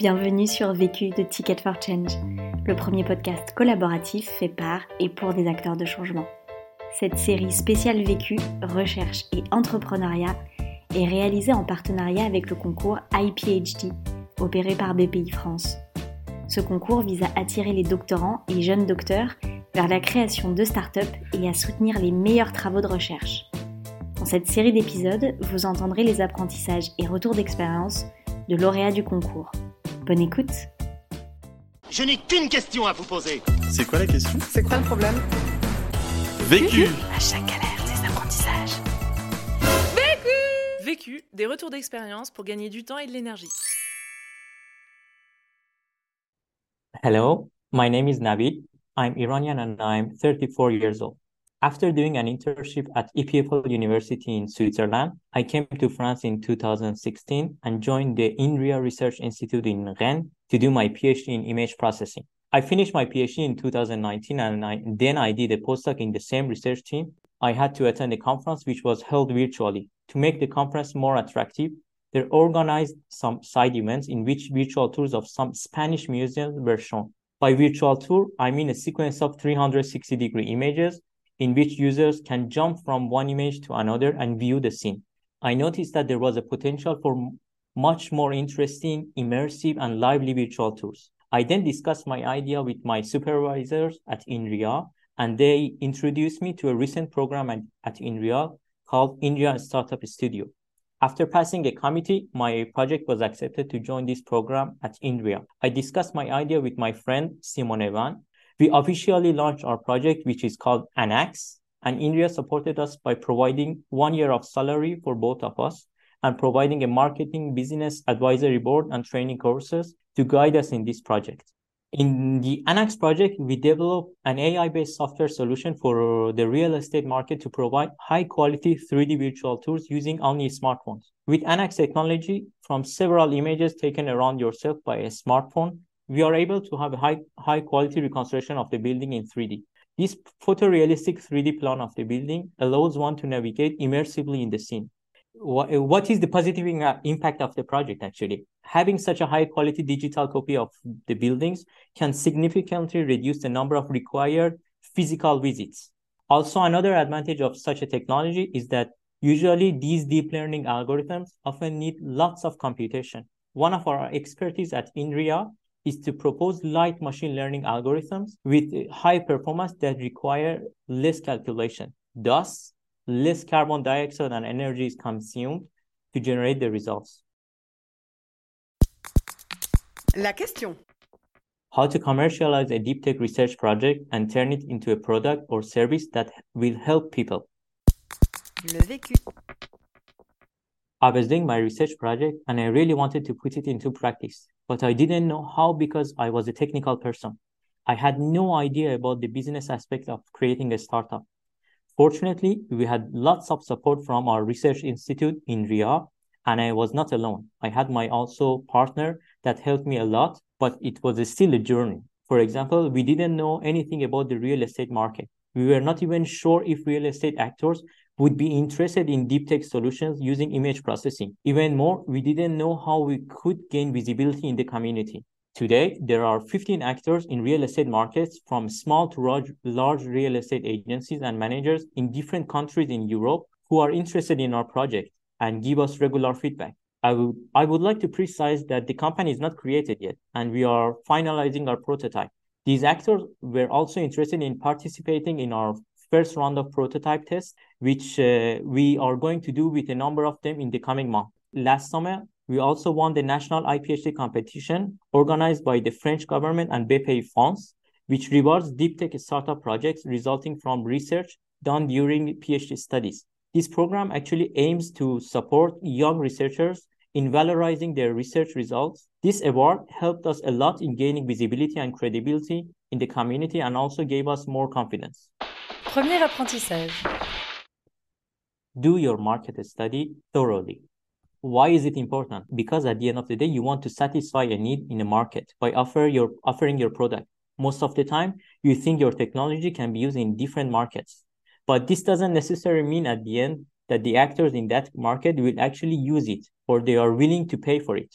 Bienvenue sur Vécu de Ticket for Change, le premier podcast collaboratif fait par et pour des acteurs de changement. Cette série spéciale Vécu, recherche et entrepreneuriat est réalisée en partenariat avec le concours iPhD, opéré par BPI France. Ce concours vise à attirer les doctorants et jeunes docteurs vers la création de start-up et à soutenir les meilleurs travaux de recherche. Dans cette série d'épisodes, vous entendrez les apprentissages et retours d'expérience de lauréats du concours. Bonne écoute Je n'ai qu'une question à vous poser. C'est quoi la question? C'est quoi le problème? Vécu À chaque galère, des apprentissages. Vécu, des retours d'expérience pour gagner du temps et de l'énergie. Hello, my name is Navid. I'm Iranian and I'm 34 years old. After doing an internship at EPFL University in Switzerland, I came to France in 2016 and joined the INRIA Research Institute in Rennes to do my PhD in image processing. I finished my PhD in 2019 and I, then I did a postdoc in the same research team. I had to attend a conference which was held virtually. To make the conference more attractive, they organized some side events in which virtual tours of some Spanish museums were shown. By virtual tour, I mean a sequence of 360 degree images in which users can jump from one image to another and view the scene. I noticed that there was a potential for much more interesting, immersive, and lively virtual tours. I then discussed my idea with my supervisors at INRIA, and they introduced me to a recent program at, at INRIA called INRIA Startup Studio. After passing a committee, my project was accepted to join this program at INRIA. I discussed my idea with my friend Simon Evan, we officially launched our project, which is called Anax, and INRIA supported us by providing one year of salary for both of us and providing a marketing business advisory board and training courses to guide us in this project. In the Anax project, we developed an AI-based software solution for the real estate market to provide high-quality 3D virtual tours using only smartphones. With Anax technology, from several images taken around yourself by a smartphone, we are able to have a high, high quality reconstruction of the building in 3D. This photorealistic 3D plan of the building allows one to navigate immersively in the scene. What, what is the positive uh, impact of the project actually? Having such a high quality digital copy of the buildings can significantly reduce the number of required physical visits. Also, another advantage of such a technology is that usually these deep learning algorithms often need lots of computation. One of our expertise at INRIA is to propose light machine learning algorithms with high performance that require less calculation. Thus, less carbon dioxide and energy is consumed to generate the results. La question. How to commercialize a deep tech research project and turn it into a product or service that will help people. Le vécu. I was doing my research project and I really wanted to put it into practice but I didn't know how because I was a technical person. I had no idea about the business aspect of creating a startup. Fortunately, we had lots of support from our research institute INRIA, and I was not alone. I had my also partner that helped me a lot, but it was still a journey. For example, we didn't know anything about the real estate market. We were not even sure if real estate actors would be interested in deep tech solutions using image processing. Even more, we didn't know how we could gain visibility in the community. Today, there are 15 actors in real estate markets from small to large, large real estate agencies and managers in different countries in Europe who are interested in our project and give us regular feedback. I would, I would like to precise that the company is not created yet and we are finalizing our prototype. These actors were also interested in participating in our first round of prototype tests, which uh, we are going to do with a number of them in the coming month. Last summer, we also won the national iPhD competition organized by the French government and BPI France, which rewards deep tech startup projects resulting from research done during PhD studies. This program actually aims to support young researchers in valorizing their research results. This award helped us a lot in gaining visibility and credibility in the community and also gave us more confidence. Premier apprentissage. Do your market study thoroughly. Why is it important? Because at the end of the day, you want to satisfy a need in the market by offer your, offering your product. Most of the time, you think your technology can be used in different markets. But this doesn't necessarily mean at the end that the actors in that market will actually use it or they are willing to pay for it.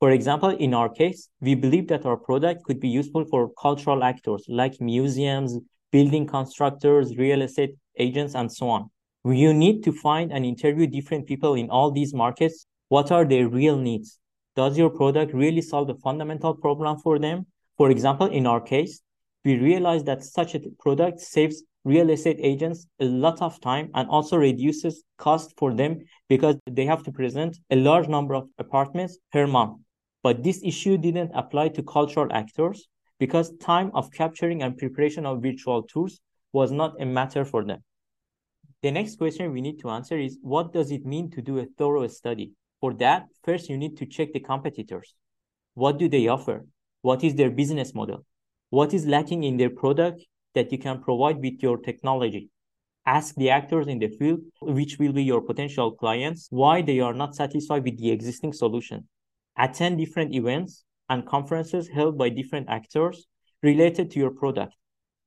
For example, in our case, we believe that our product could be useful for cultural actors like museums, building constructors, real estate agents, and so on. You need to find and interview different people in all these markets. What are their real needs? Does your product really solve the fundamental problem for them? For example, in our case, we realized that such a product saves real estate agents a lot of time and also reduces cost for them because they have to present a large number of apartments per month. But this issue didn't apply to cultural actors because time of capturing and preparation of virtual tours was not a matter for them. The next question we need to answer is what does it mean to do a thorough study? For that, first you need to check the competitors. What do they offer? What is their business model? What is lacking in their product that you can provide with your technology? Ask the actors in the field, which will be your potential clients, why they are not satisfied with the existing solution. Attend different events and conferences held by different actors related to your product.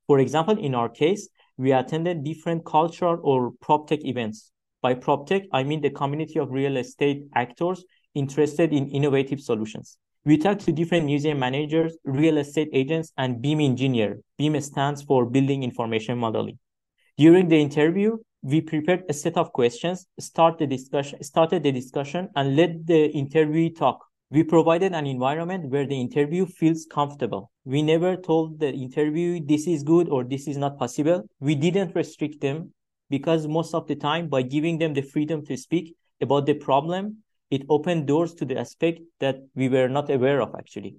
For example, in our case, we attended different cultural or PropTech events. By PropTech, I mean the community of real estate actors interested in innovative solutions. We talked to different museum managers, real estate agents, and BIM engineer. BIM stands for Building Information Modeling. During the interview, we prepared a set of questions, start the discussion, started the discussion, and let the interviewee talk. We provided an environment where the interview feels comfortable. We never told the interviewee this is good or this is not possible. We didn't restrict them because most of the time, by giving them the freedom to speak about the problem, it opened doors to the aspect that we were not aware of actually.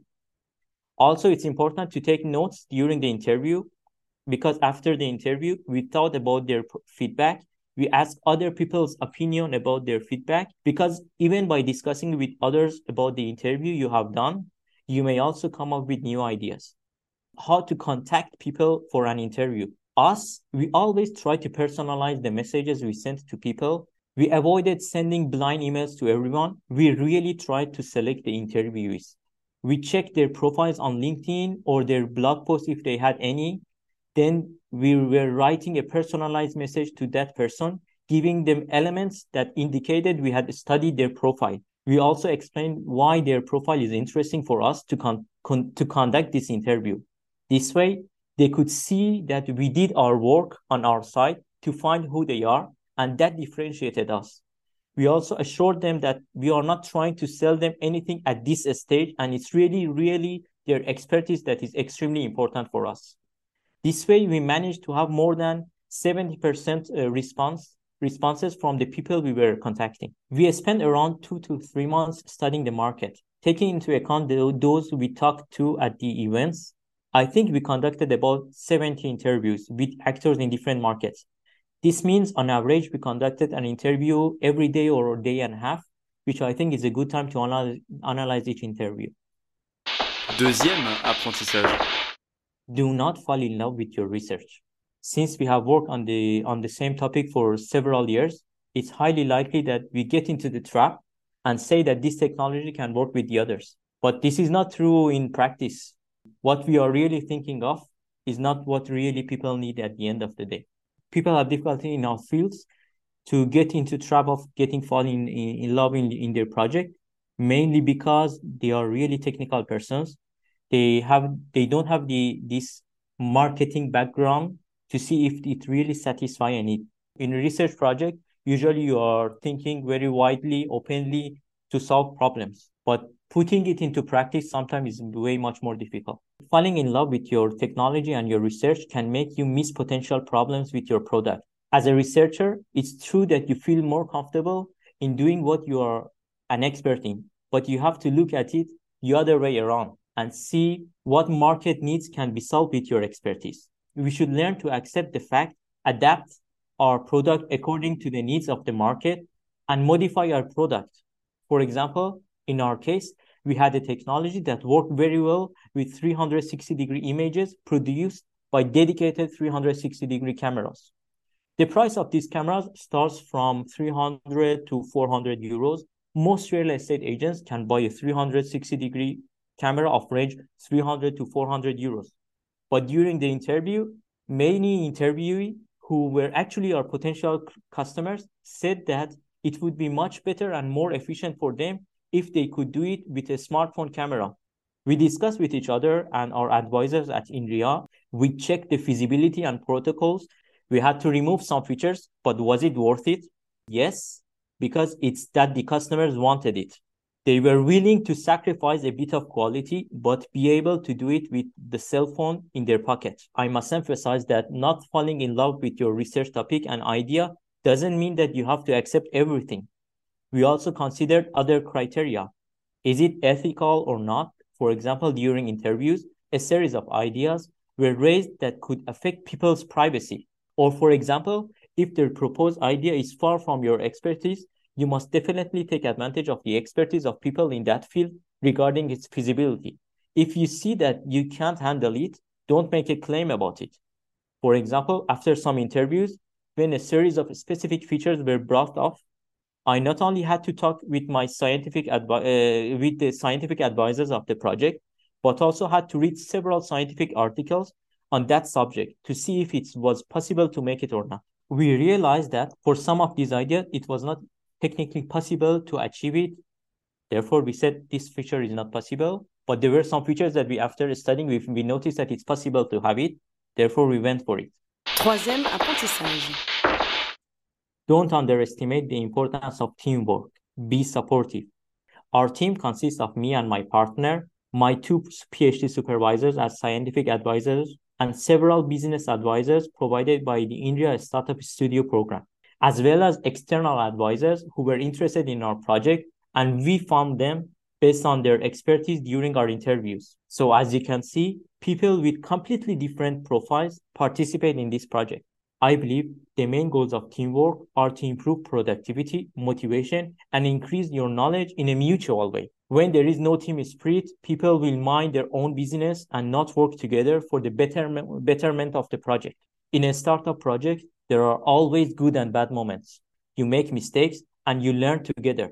Also, it's important to take notes during the interview because after the interview, we thought about their feedback we ask other people's opinion about their feedback because even by discussing with others about the interview you have done you may also come up with new ideas. How to contact people for an interview. Us we always try to personalize the messages we send to people. We avoided sending blind emails to everyone. We really tried to select the interviewees. We checked their profiles on linkedin or their blog posts if they had any. Then we were writing a personalized message to that person, giving them elements that indicated we had studied their profile. We also explained why their profile is interesting for us to, con- con- to conduct this interview. This way, they could see that we did our work on our side to find who they are, and that differentiated us. We also assured them that we are not trying to sell them anything at this stage, and it's really, really their expertise that is extremely important for us. This way, we managed to have more than 70% uh, response responses from the people we were contacting. We spent around two to three months studying the market, taking into account the, those we talked to at the events. I think we conducted about 70 interviews with actors in different markets. This means on average, we conducted an interview every day or a day and a half, which I think is a good time to analyze, analyze each interview. Deuxième apprentissage. Do not fall in love with your research. Since we have worked on the on the same topic for several years, it's highly likely that we get into the trap and say that this technology can work with the others. But this is not true in practice. What we are really thinking of is not what really people need at the end of the day. People have difficulty in our fields to get into trap of getting falling in, in love in, in their project, mainly because they are really technical persons they have they don't have the this marketing background to see if it really satisfy a need in a research project usually you are thinking very widely openly to solve problems. But putting it into practice sometimes is way much more difficult. Falling in love with your technology and your research can make you miss potential problems with your product. As a researcher it's true that you feel more comfortable in doing what you are an expert in but you have to look at it the other way around and see what market needs can be solved with your expertise. We should learn to accept the fact, adapt our product according to the needs of the market, and modify our product. For example, in our case, we had a technology that worked very well with 360 degree images produced by dedicated 360 degree cameras. The price of these cameras starts from 300 to 400 euros. Most real estate agents can buy a 360 degree camera of range 300 to 400 euros. But during the interview, many interviewees who were actually our potential customers said that it would be much better and more efficient for them if they could do it with a smartphone camera. We discussed with each other and our advisors at INRIA. We checked the feasibility and protocols. We had to remove some features, but was it worth it? Yes, because it's that the customers wanted it. They were willing to sacrifice a bit of quality, but be able to do it with the cell phone in their pocket. I must emphasize that not falling in love with your research topic and idea doesn't mean that you have to accept everything. We also considered other criteria. Is it ethical or not? For example, during interviews, a series of ideas were raised that could affect people's privacy. Or, for example, if the proposed idea is far from your expertise, you must definitely take advantage of the expertise of people in that field regarding its feasibility. If you see that you can't handle it, don't make a claim about it. For example, after some interviews, when a series of specific features were brought up, I not only had to talk with my scientific advi- uh, with the scientific advisors of the project, but also had to read several scientific articles on that subject to see if it was possible to make it or not we realized that for some of these ideas, it was not technically possible to achieve it. Therefore, we said this feature is not possible. But there were some features that we, after studying, we, we noticed that it's possible to have it. Therefore, we went for it. Troisième apprentissage. Don't underestimate the importance of teamwork. Be supportive. Our team consists of me and my partner, my two PhD supervisors as scientific advisors, and several business advisors provided by the INRIA Startup Studio program, as well as external advisors who were interested in our project, and we found them based on their expertise during our interviews. So as you can see, people with completely different profiles participate in this project. I believe the main goals of teamwork are to improve productivity, motivation, and increase your knowledge in a mutual way. When there is no team spirit, people will mind their own business and not work together for the betterment, betterment of the project. In a startup project, there are always good and bad moments. You make mistakes and you learn together.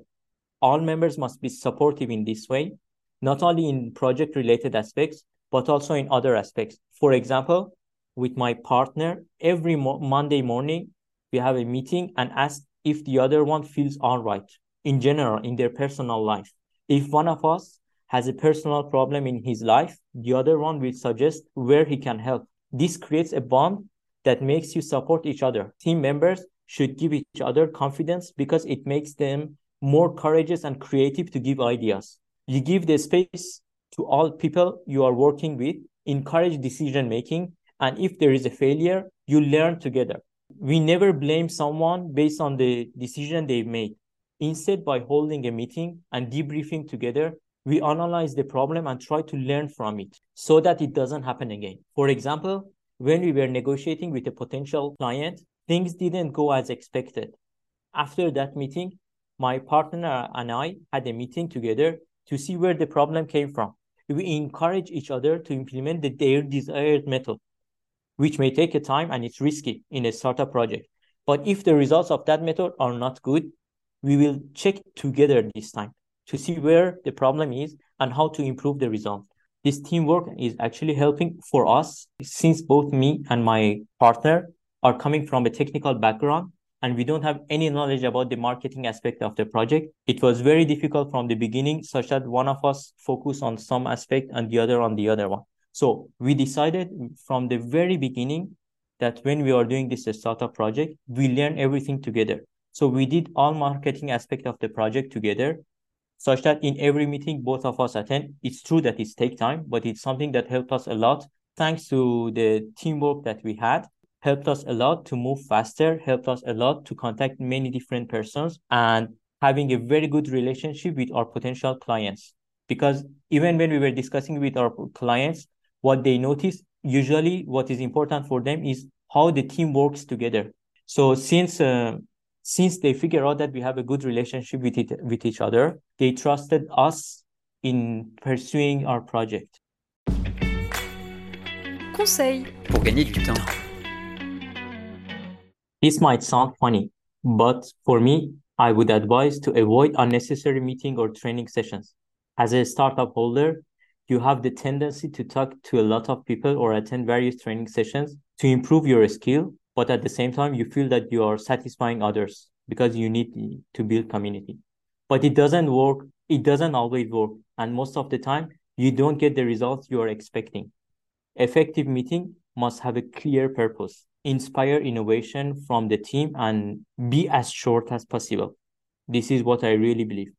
All members must be supportive in this way, not only in project related aspects, but also in other aspects. For example, with my partner, every mo- Monday morning, we have a meeting and ask if the other one feels all right in general in their personal life. If one of us has a personal problem in his life, the other one will suggest where he can help. This creates a bond that makes you support each other. Team members should give each other confidence because it makes them more courageous and creative to give ideas. You give the space to all people you are working with, encourage decision making, and if there is a failure, you learn together. We never blame someone based on the decision they made. Instead, by holding a meeting and debriefing together, we analyze the problem and try to learn from it so that it doesn't happen again. For example, when we were negotiating with a potential client, things didn't go as expected. After that meeting, my partner and I had a meeting together to see where the problem came from. We encourage each other to implement the, their desired method, which may take a time and it's risky in a startup project. But if the results of that method are not good, we will check together this time to see where the problem is and how to improve the result. This teamwork is actually helping for us since both me and my partner are coming from a technical background and we don't have any knowledge about the marketing aspect of the project. It was very difficult from the beginning, such that one of us focused on some aspect and the other on the other one. So we decided from the very beginning that when we are doing this startup project, we learn everything together. So we did all marketing aspect of the project together, such that in every meeting both of us attend. It's true that it's take time, but it's something that helped us a lot. Thanks to the teamwork that we had, helped us a lot to move faster, helped us a lot to contact many different persons and having a very good relationship with our potential clients. Because even when we were discussing with our clients, what they notice, usually what is important for them is how the team works together. So since uh, since they figure out that we have a good relationship with it with each other, they trusted us in pursuing our project. Conseil. Pour gagner du temps. This might sound funny, but for me, I would advise to avoid unnecessary meeting or training sessions. As a startup holder, you have the tendency to talk to a lot of people or attend various training sessions to improve your skill, but at the same time, you feel that you are satisfying others because you need to build community. But it doesn't work it doesn't always work. And most of the time, you don't get the results you are expecting. Effective meeting must have a clear purpose, inspire innovation from the team, and be as short as possible. This is what I really believe.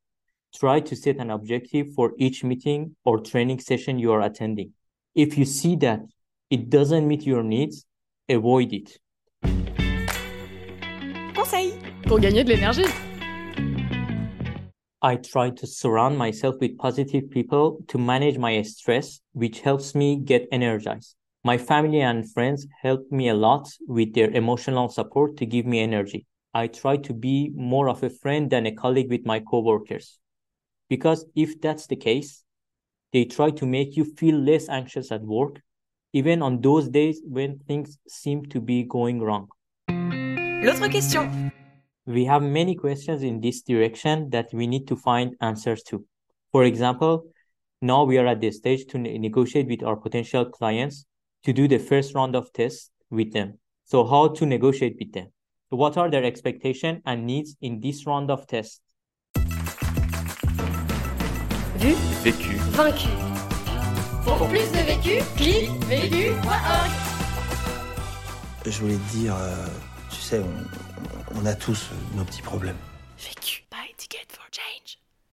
Try to set an objective for each meeting or training session you are attending. If you see that it doesn't meet your needs, avoid it. Conseil Pour gagner de l'énergie. I try to surround myself with positive people to manage my stress, which helps me get energized. My family and friends help me a lot with their emotional support to give me energy. I try to be more of a friend than a colleague with my coworkers. Because if that's the case, they try to make you feel less anxious at work, even on those days when things seem to be going wrong. L'autre question. We have many questions in this direction that we need to find answers to. For example, now we are at the stage to ne- negotiate with our potential clients to do the first round of tests with them. So how to negotiate with them? What are their expectations and needs in this round of tests? Vu, Vécu. vaincu. Pour plus de vécu, clique vécu.org. Je voulais te dire, euh, sais, on, on a tous nos petits problèmes. Vécu by Ticket for Change.